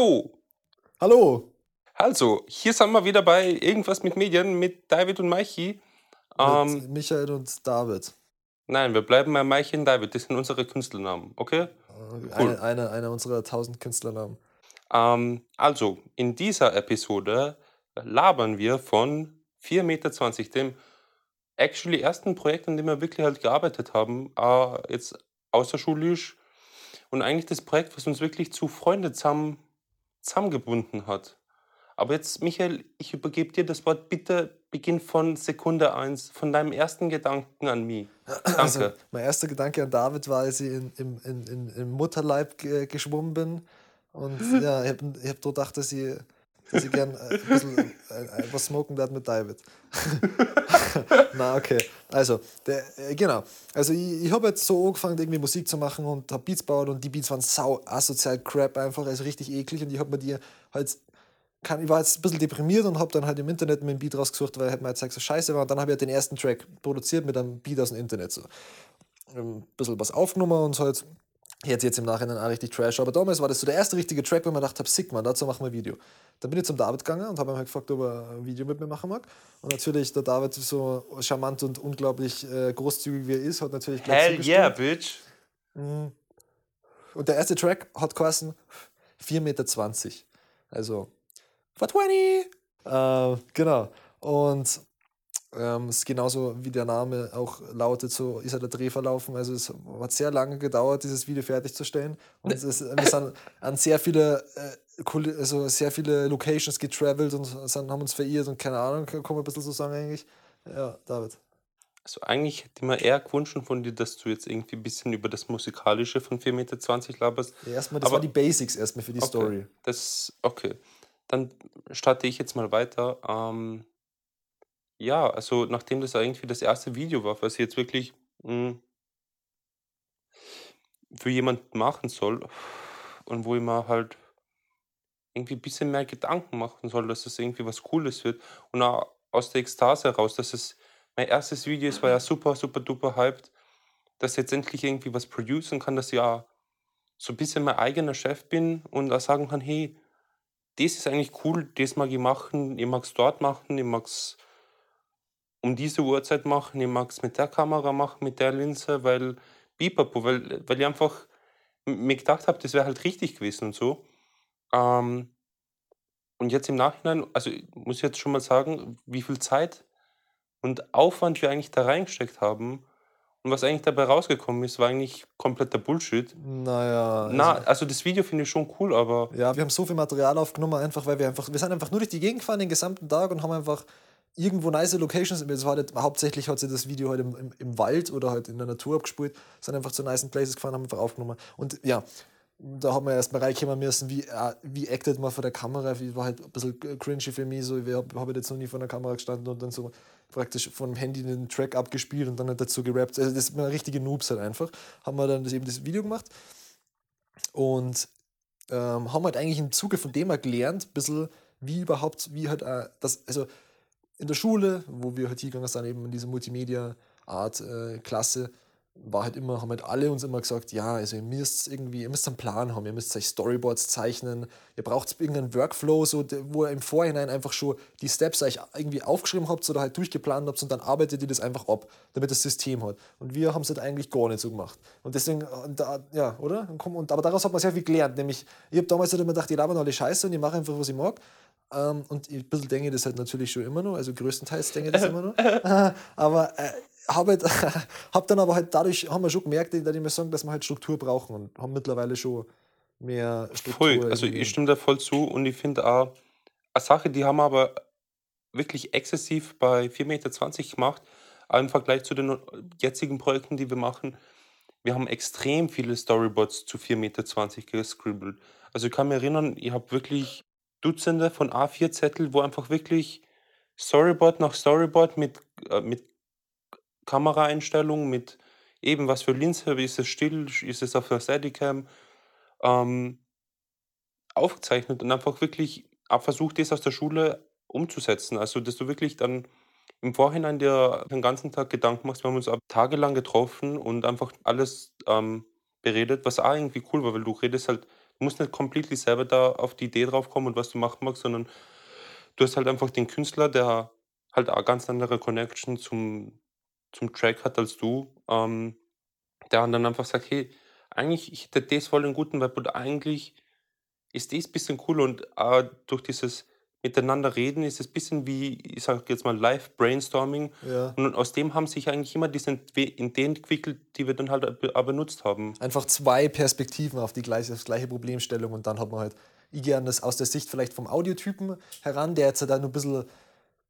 Hallo. Hallo. Also, hier sind wir wieder bei Irgendwas mit Medien mit David und Maichi. Ähm, mit Michael und David. Nein, wir bleiben bei Maichi und David. Das sind unsere Künstlernamen, okay? Cool. Eine, eine, eine unserer tausend Künstlernamen. Ähm, also, in dieser Episode labern wir von 4,20 Meter, dem actually ersten Projekt, an dem wir wirklich halt gearbeitet haben, äh, jetzt außerschulisch. Und eigentlich das Projekt, was uns wirklich zu Freunden zusammen, zusammengebunden hat. Aber jetzt, Michael, ich übergebe dir das Wort. Bitte beginn von Sekunde 1, von deinem ersten Gedanken an mich. Danke. Also, mein erster Gedanke an David war, als ich in, in, in, im Mutterleib geschwommen bin. Und ja, ich habe hab gedacht, dass ich dass ich gern äh, ein bisschen äh, äh, was smoken werde mit David. Na, okay. Also, der, genau. Also, ich, ich habe jetzt so angefangen, irgendwie Musik zu machen und habe Beats gebaut und die Beats waren sau asozial crap einfach, also richtig eklig und ich habe mir die halt. Kann, ich war jetzt ein bisschen deprimiert und habe dann halt im Internet mir ein Beat rausgesucht, weil halt mir gezeigt, so scheiße war. Und dann habe ich halt den ersten Track produziert mit einem Beat aus dem Internet. So. Ein bisschen was aufgenommen und so halt Jetzt, jetzt im Nachhinein auch richtig Trash. Aber damals war das so der erste richtige Track, wo man gedacht habe, sick man, dazu machen wir ein Video. Dann bin ich zum David gegangen und habe ihn halt gefragt, ob er ein Video mit mir machen mag. Und natürlich, der David, so charmant und unglaublich äh, großzügig wie er ist, hat natürlich gleich Hell yeah, bitch! Mhm. Und der erste Track hat geheißen 4,20 Meter. Also 420! Äh, genau. Und ähm, ist genauso wie der Name auch lautet, so ist er der Dreh verlaufen. Also es hat sehr lange gedauert, dieses Video fertigzustellen. Und es ist, wir sind an sehr viele, äh, also sehr viele Locations getravelt und sind, haben uns verirrt und keine Ahnung, kann man ein bisschen so sagen eigentlich. Ja, David. Also eigentlich hätte ich mir eher gewünscht von dir, dass du jetzt irgendwie ein bisschen über das Musikalische von 4,20 Meter laberst. Ja, erstmal, das Aber, war die Basics erstmal für die okay, Story. Das, okay. Dann starte ich jetzt mal weiter. Ähm, ja, also nachdem das irgendwie das erste Video war, was ich jetzt wirklich hm für jemanden machen soll und wo ich mir halt irgendwie ein bisschen mehr Gedanken machen soll, dass das irgendwie was Cooles wird und auch aus der Ekstase heraus, dass es mein erstes Video ist, war ja super, super duper hyped, dass ich jetzt endlich irgendwie was producen kann, dass ich ja so ein bisschen mein eigener Chef bin und auch sagen kann: „Hey, das ist eigentlich cool, das mag ich machen, ich mag es dort machen, ich mag es um diese Uhrzeit machen, ich mag es mit der Kamera machen, mit der Linse, weil Bipapo, weil, weil ich einfach mir gedacht habe, das wäre halt richtig gewesen und so. Ähm, und jetzt im Nachhinein, also muss ich jetzt schon mal sagen, wie viel Zeit und Aufwand wir eigentlich da reingesteckt haben und was eigentlich dabei rausgekommen ist, war eigentlich kompletter Bullshit. Naja. Also Na, also das Video finde ich schon cool, aber. Ja, wir haben so viel Material aufgenommen, einfach weil wir einfach, wir sind einfach nur durch die Gegend gefahren den gesamten Tag und haben einfach irgendwo nice Locations. Es war halt, hauptsächlich hat sie das Video halt im, im, Wald oder halt in der Natur abgespielt, sind einfach zu nice Places gefahren, haben einfach aufgenommen. Und ja, da haben wir erstmal reinkommen müssen, wie, äh, wie actet man vor der Kamera. Wie war halt ein bisschen cringy für mich. So, ich habe hab jetzt noch nie vor der Kamera gestanden und dann so praktisch vom Handy den Track abgespielt und dann halt dazu gerappt. Also das sind richtige Noobs halt einfach. Haben wir dann das, eben das Video gemacht und ähm, haben halt eigentlich im Zuge von dem erklärt, ein bisschen, wie überhaupt, wie halt äh, das, also in der Schule, wo wir halt hingegangen sind, eben in diese Multimedia-Art-Klasse, äh, war halt immer, haben halt alle uns immer gesagt, ja, also ihr müsst irgendwie, ihr müsst einen Plan haben, ihr müsst euch Storyboards zeichnen, ihr braucht irgendeinen Workflow, so, wo ihr im Vorhinein einfach schon die Steps euch irgendwie aufgeschrieben habt oder halt durchgeplant habt und dann arbeitet ihr das einfach ab, damit das System hat. Und wir haben es halt eigentlich gar nicht so gemacht. Und deswegen, da, ja, oder? Und, aber daraus hat man sehr viel gelernt, nämlich, ich habe damals halt immer gedacht, die labern alle Scheiße und ich mache einfach, was ich mag. Ähm, und ein bisschen denke ich das halt natürlich schon immer noch, also größtenteils denke ich das immer noch. aber äh, habe halt, hab dann aber halt dadurch, haben wir schon gemerkt, dass ich mir sagen, dass wir halt Struktur brauchen und haben mittlerweile schon mehr Struktur. Voll, also ich stimme da voll zu und ich finde auch, eine Sache, die haben wir aber wirklich exzessiv bei 4,20 Meter gemacht, im Vergleich zu den jetzigen Projekten, die wir machen. Wir haben extrem viele Storyboards zu 4,20 Meter gescribbelt. Also ich kann mich erinnern, ich habe wirklich Dutzende von A4-Zettel, wo einfach wirklich Storyboard nach Storyboard mit, äh, mit Kameraeinstellungen, mit eben was für Linse, ist es still, ist es auf der Steadicam, ähm, aufgezeichnet und einfach wirklich versucht, das aus der Schule umzusetzen. Also, dass du wirklich dann im Vorhinein dir den ganzen Tag Gedanken machst. Wir haben uns tagelang getroffen und einfach alles ähm, beredet, was auch irgendwie cool war, weil du redest halt musst nicht completely selber da auf die Idee drauf kommen und was du machen magst, sondern du hast halt einfach den Künstler, der halt eine ganz andere Connection zum zum Track hat als du, ähm, der dann einfach sagt: „Hey, eigentlich ich hätte das voll den guten Vibe und eigentlich ist das bisschen cool“ und, äh, durch dieses Miteinander reden ist es bisschen wie, ich sage jetzt mal, Live-Brainstorming Ja. und aus dem haben sich eigentlich immer diese Ideen entwickelt, die wir dann halt auch benutzt haben. Einfach zwei Perspektiven auf die gleiche, auf gleiche Problemstellung und dann hat man halt, ich gehe an das aus der Sicht vielleicht vom Audiotypen heran, der jetzt da nur ein bisschen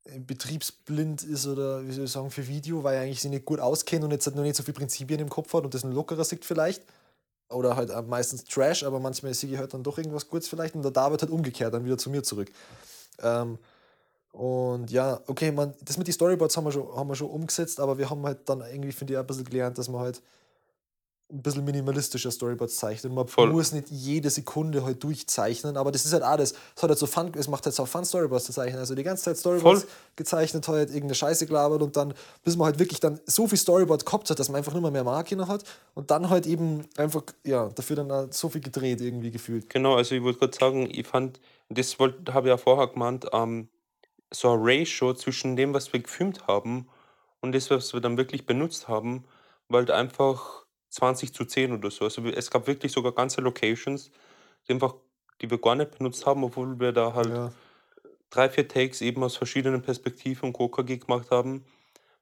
äh, betriebsblind ist oder wie soll ich sagen, für Video, weil er eigentlich sich nicht gut auskennt und jetzt halt noch nicht so viele Prinzipien im Kopf hat und das ein lockerer sieht vielleicht. Oder halt auch meistens Trash, aber manchmal sehe ich halt dann doch irgendwas Gutes vielleicht und der David halt umgekehrt dann wieder zu mir zurück. Ähm, und ja, okay, man, das mit den Storyboards haben wir, schon, haben wir schon umgesetzt, aber wir haben halt dann irgendwie, finde ich, ein bisschen gelernt, dass man halt ein bisschen minimalistischer Storyboards zeichnet. Man Voll. muss nicht jede Sekunde halt durchzeichnen, aber das ist halt alles. Es hat halt so Fun, es macht halt so Fun, Storyboards zu zeichnen. Also die ganze Zeit Storyboards Voll. gezeichnet, halt irgendeine Scheiße gelabert und dann, bis man halt wirklich dann so viel Storyboard gehabt hat, dass man einfach nicht mehr mehr Marke hat und dann halt eben einfach, ja, dafür dann so viel gedreht irgendwie gefühlt. Genau, also ich wollte gerade sagen, ich fand, das habe ich ja vorher gemeint, ähm, so ein Ratio zwischen dem, was wir gefilmt haben und das, was wir dann wirklich benutzt haben, war halt einfach 20 zu 10 oder so. Also es gab wirklich sogar ganze Locations, die einfach die wir gar nicht benutzt haben, obwohl wir da halt Ja. 3, 4 Takes eben aus verschiedenen Perspektiven und KKG gemacht haben,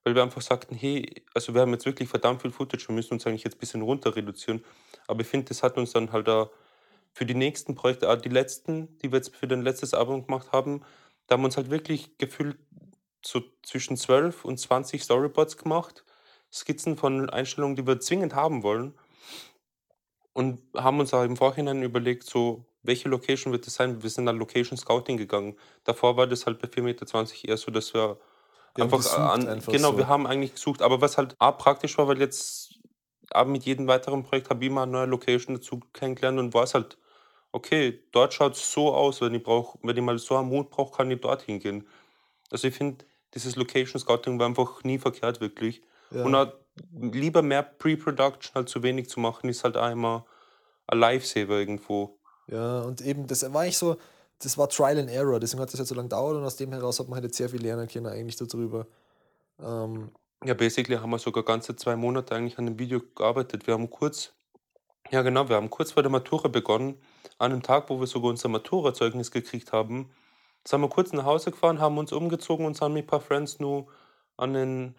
weil wir einfach sagten: „Hey, also wir haben jetzt wirklich verdammt viel Footage, wir müssen uns eigentlich jetzt ein bisschen runter reduzieren.“ Aber ich finde, das hat uns dann halt auch für die nächsten Projekte, die letzten, die wir jetzt für dein letztes Album gemacht haben, da haben wir uns halt wirklich gefühlt so zwischen 12 und 20 Storyboards gemacht, Skizzen von Einstellungen, die wir zwingend haben wollen. Und haben uns auch im Vorhinein überlegt, so, welche Location wird das sein? Wir sind dann Location Scouting gegangen. Davor war das halt bei 4,20 Meter eher so, dass wir Wir einfach an einfach genau, so. wir haben eigentlich gesucht, aber was halt auch praktisch war, weil jetzt auch mit jedem weiteren Projekt habe ich immer eine neue Location dazu kennengelernt und weiß halt, okay, dort schaut es so aus, wenn ich brauche wenn ich mal so einen Mut brauche, kann ich dorthin gehen. Also, ich finde, dieses Location Scouting war einfach nie verkehrt wirklich. Und Ja. auch lieber mehr Pre-Production als zu wenig zu machen, ist halt immer ein Lifesaver irgendwo. Ja, und eben, das war eigentlich so, das war Trial and Error, deswegen hat das jetzt so lange gedauert und aus dem heraus hat man halt jetzt sehr viel lernen können eigentlich darüber. Ähm, Ja, basically haben wir sogar ganze 2 Monate eigentlich an dem Video gearbeitet. Wir haben kurz ja genau, wir haben kurz vor der Matura begonnen, an 'nem Tag, wo wir sogar unser Maturazeugnis gekriegt haben. Sind wir kurz nach Hause gefahren, haben uns umgezogen und sind mit ein paar Friends nur an den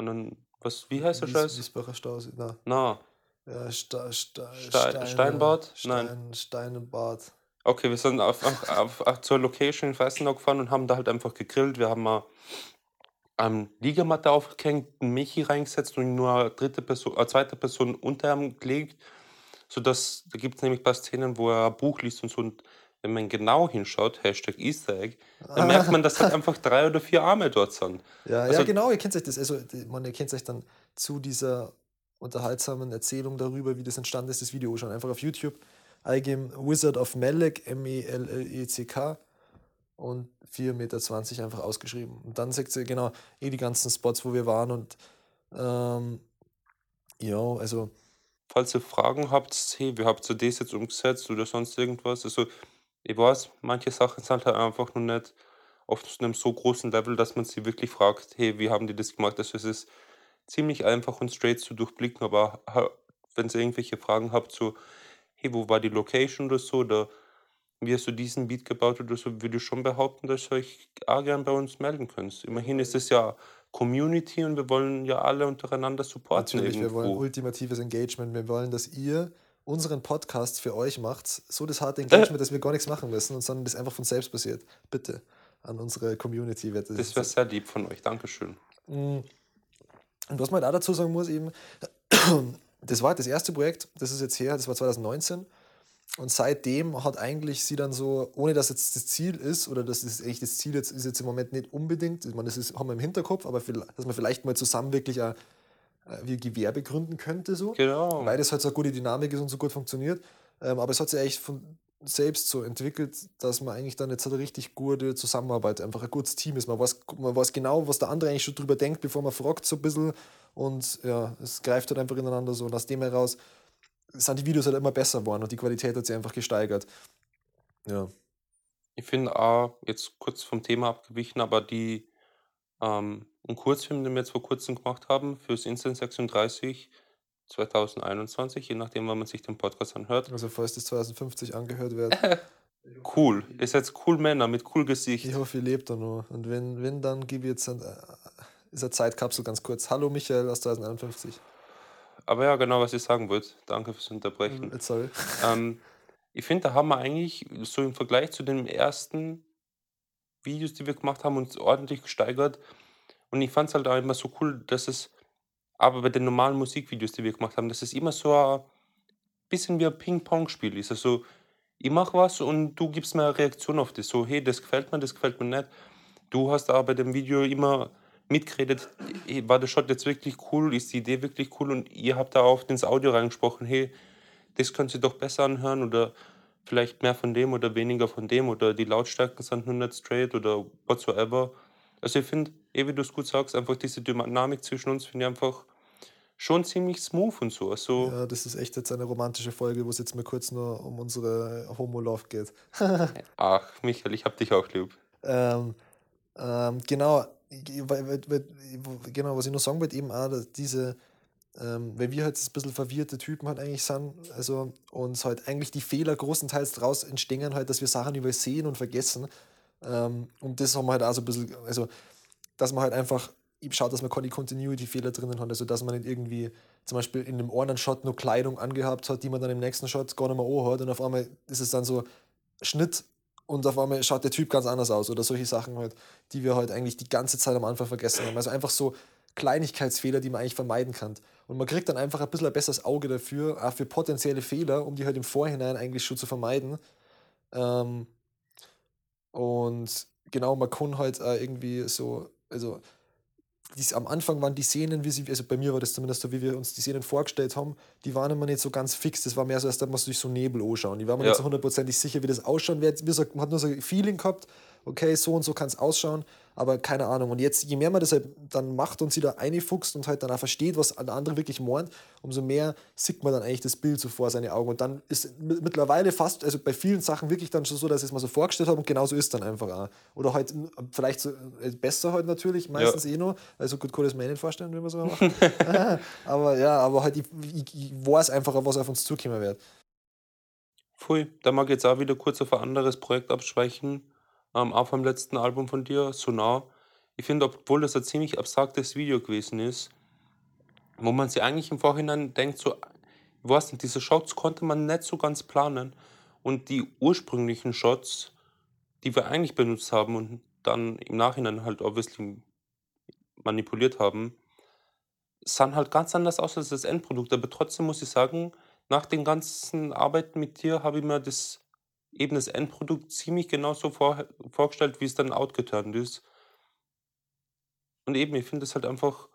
an den was wie heißt der Wies, Scheiß? Wiesbacher Stausee, na, Na, ja, Sta, Sta, Stei Steine, Steinbad? Nein. Stein, Steinebad. Okay, wir sind auf auf auf zur Location in Freisenau gefahren und haben da halt einfach gegrillt. Wir haben mal ähm, Liegematte aufgehängt, 'n Michi reingesetzt und nur eine dritte Person eine zweite Person unter ihm gelegt, sodass da gibt's nämlich ein paar Szenen, wo er ein Buch liest und so und wenn man genau hinschaut, Hashtag Easter Egg, dann merkt man, dass halt einfach 3 oder 4 Arme dort sind. Ja, ja, Also genau, ihr kennt euch das, also man erkennt euch dann zu dieser unterhaltsamen Erzählung darüber, wie das entstanden ist, das Video schon einfach auf YouTube eingeben, Wizard of Melek, E M-E-L-L-E-C-K und 4,20 Meter einfach ausgeschrieben. Und dann seht ihr genau eh die ganzen Spots, wo wir waren und ähm, ja, also Falls ihr Fragen habt, hey, wie habt ihr das jetzt umgesetzt oder sonst irgendwas? Also, ich weiß, manche Sachen sind halt einfach noch nicht auf so 'nem so großen Level, dass man sie wirklich fragt: „Hey, wie haben die das gemacht?“ Also, es ist ziemlich einfach und straight zu durchblicken, aber wenn ihr irgendwelche Fragen habt, so: „Hey, wo war die Location?“ oder so oder „Wie hast du diesen Beat gebaut?“ oder so, würde ich schon behaupten, dass ihr euch auch gern bei uns melden könnt. Immerhin ist es ja Community und wir wollen ja alle untereinander supporten natürlich, wir wollen irgendwo. ultimatives Engagement. Wir wollen, dass ihr unseren Podcast für euch macht, so das harte Äh. Engagement, dass wir gar nichts machen müssen, und sondern das einfach von selbst passiert. Bitte an unsere Community wird das Das wäre sehr lieb von euch. Dankeschön. Mm. Und was man auch dazu sagen muss, eben, das war das erste Projekt, das ist jetzt her, das war 2019. Und seitdem hat eigentlich sie dann so, ohne dass jetzt das Ziel ist, oder dass das eigentlich das Ziel jetzt ist jetzt im Moment nicht unbedingt, ich meine, das ist, haben wir im Hinterkopf, aber dass man vielleicht mal zusammen wirklich ein, wie Gewerbe gründen könnte, so. Genau. Weil das halt so eine gute Dynamik ist und so gut funktioniert. Ähm, aber es hat sich eigentlich von selbst so entwickelt, dass man eigentlich dann jetzt eine richtig gute Zusammenarbeit, einfach ein gutes Team ist. Man weiß, man weiß genau, was der andere eigentlich schon drüber denkt, bevor man fragt, so ein bisschen. Und ja, es greift halt einfach ineinander so. Und aus dem heraus sind die Videos halt immer besser geworden und die Qualität hat sich einfach gesteigert. Ja. Ich finde auch, jetzt kurz vom Thema abgewichen, aber die, ähm, 'n Kurzfilm, den wir jetzt vor Kurzem gemacht haben fürs Instant 36 2021, je nachdem, wann man sich den Podcast anhört. Also falls das 2050 angehört wird. Cool. Ihr seid cool Männer mit cool Gesicht. Ich hoffe, ihr lebt da noch. Und wenn, wenn dann gebe ich jetzt ein, äh, ist eine Zeitkapsel ganz kurz. Hallo Michael aus 2051. Aber ja, genau, was ich sagen wollte. Danke fürs Unterbrechen. Äh, Sorry. Ähm, ich finde, da haben wir eigentlich so im Vergleich zu den ersten Videos, die wir gemacht haben, uns ordentlich gesteigert. Und ich fand es halt auch immer so cool, dass es, aber bei den normalen Musikvideos, die wir gemacht haben, dass es immer so ein bisschen wie ein Ping-Pong-Spiel ist. Also, ich mache was und du gibst mir eine Reaktion auf das. So, hey, das gefällt mir, das gefällt mir nicht. Du hast aber bei dem Video immer mitgeredet, hey, war der Shot jetzt wirklich cool, ist die Idee wirklich cool und ihr habt da auch ins Audio reingesprochen, hey, das könnt ihr doch besser anhören oder vielleicht mehr von dem oder weniger von dem oder die Lautstärken sind nur nicht straight oder whatsoever. Also ich finde, eh wie du es gut sagst, einfach diese Dynamik zwischen uns finde ich einfach schon ziemlich smooth und so. Also, Ja, das ist echt jetzt eine romantische Folge, wo es jetzt mal kurz nur um unsere Homo-Love geht. ach, Michael, ich hab dich auch lieb. Ähm, ähm, genau, genau, was ich noch sagen wollte, eben auch, dass diese, ähm, weil wir halt ein bisschen verwirrte Typen halt eigentlich sind, also uns halt eigentlich die Fehler großenteils daraus entstehen halt, dass wir Sachen übersehen und vergessen. Ähm, und das haben wir halt auch so ein bisschen, also, dass man halt einfach schaut, dass man keine Continuity-Fehler drinnen hat, also dass man nicht irgendwie zum Beispiel in dem einen Shot nur Kleidung angehabt hat, die man dann im nächsten Shot gar nicht mehr anhat und auf einmal ist es dann so Schnitt und auf einmal schaut der Typ ganz anders aus oder solche Sachen halt, die wir halt eigentlich die ganze Zeit am Anfang vergessen haben. Also einfach so Kleinigkeitsfehler, die man eigentlich vermeiden kann. Und man kriegt dann einfach ein bisschen ein besseres Auge dafür, auch für potenzielle Fehler, um die halt im Vorhinein eigentlich schon zu vermeiden. Ähm, und genau, man kann halt auch irgendwie so, also dies, am Anfang waren die Szenen, wie sie, also bei mir war das zumindest so, wie wir uns die Szenen vorgestellt haben, die waren immer nicht so ganz fix. Das war mehr so, als dass man durch so Nebel anschauen. Ich war mir Ja. nicht so hundertprozentig sicher, wie das ausschauen wird. Man hat nur so ein Feeling gehabt, okay, so und so kann es ausschauen, aber keine Ahnung. Und jetzt, je mehr man das halt dann macht und sie da einfuchst und halt dann auch versteht, was der andere wirklich meint, umso mehr sieht man dann eigentlich das Bild so vor seine Augen. Und dann ist mi- mittlerweile fast, also bei vielen Sachen wirklich dann schon so, dass ich es mal so vorgestellt habe und genauso ist dann einfach auch. Oder halt vielleicht so, äh, besser halt natürlich, meistens eh noch. Also gut, kann ich das mir eh nicht vorstellen, wie man so macht. aber ja, aber halt, ich, ich, ich weiß einfach, was auf uns zukommen wird. Pfui, da mag ich jetzt auch wieder kurz auf ein anderes Projekt abschweichen. Ähm, auch vom letzten Album von dir, Sonar. Ich finde, obwohl das ein ziemlich abstraktes Video gewesen ist, wo man sich eigentlich im Vorhinein denkt, so, ich weiß nicht, diese Shots konnte man nicht so ganz planen. Und die ursprünglichen Shots, die wir eigentlich benutzt haben und dann im Nachhinein halt obviously manipuliert haben, sahen halt ganz anders aus als das Endprodukt. Aber trotzdem muss ich sagen, nach den ganzen Arbeiten mit dir habe ich mir das eben das Endprodukt ziemlich genau so vor, vorgestellt, wie es dann outgeturnt ist. Und eben, ich finde es halt einfach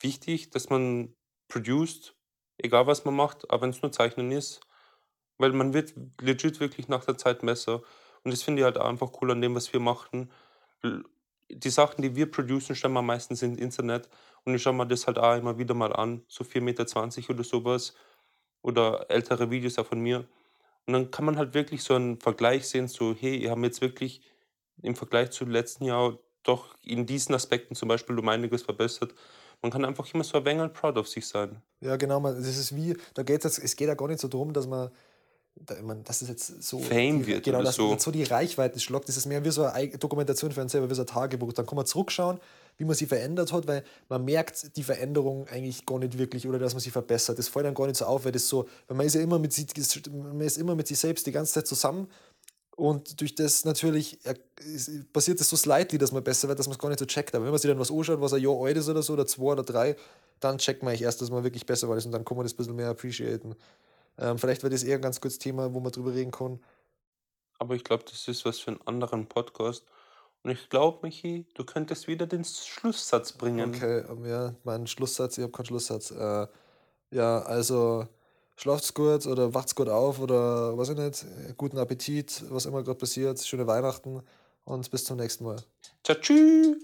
wichtig, dass man produced, egal was man macht, aber wenn es nur Zeichnen ist, weil man wird legit wirklich nach der Zeit besser. Und das finde ich halt einfach cool an dem, was wir machen. Die Sachen, die wir producen, stellen wir meistens ins Internet und ich schaue mir das halt auch immer wieder mal an, so 4,20 Meter oder sowas oder ältere Videos auch von mir. Und dann kann man halt wirklich so einen Vergleich sehen, so, hey, ihr habt jetzt wirklich im Vergleich zu letzten Jahr doch in diesen Aspekten zum Beispiel um einiges verbessert. Man kann einfach immer so ein wenig proud of sich sein. Ja, genau, man, das ist wie, da geht's jetzt, es geht ja gar nicht so darum, dass man, da, man dass es jetzt so Fame die, wird genau, oder dass so. so die Reichweite schlagt. Das ist mehr wie so eine Dokumentation für einen selber, wie so ein Tagebuch. Dann kann man zurückschauen, wie man sie verändert hat, weil man merkt die Veränderung eigentlich gar nicht wirklich oder dass man sie verbessert. Das fällt dann gar nicht so auf, weil das so, weil man ist ja immer mit sich, man ist immer mit sich selbst die ganze Zeit zusammen und durch das natürlich passiert es so slightly, dass man besser wird, dass man es gar nicht so checkt. Aber wenn man sich dann was anschaut, was ein Jahr alt ist oder so, oder zwei oder drei, dann checkt man eigentlich erst, dass man wirklich besser war und dann kann man das ein bisschen mehr appreciaten. Ähm, vielleicht wäre das eher ein ganz gutes Thema, wo man drüber reden kann. Aber ich glaube, das ist was für einen anderen Podcast. Und ich glaube, Michi, du könntest wieder den Schlusssatz bringen. Okay, ja, mein Schlusssatz, ich habe keinen Schlusssatz. Äh, ja, also schlaft's gut oder wacht's gut auf oder weiß ich nicht, guten Appetit, was immer gerade passiert, schöne Weihnachten und bis zum nächsten Mal. Tschüss.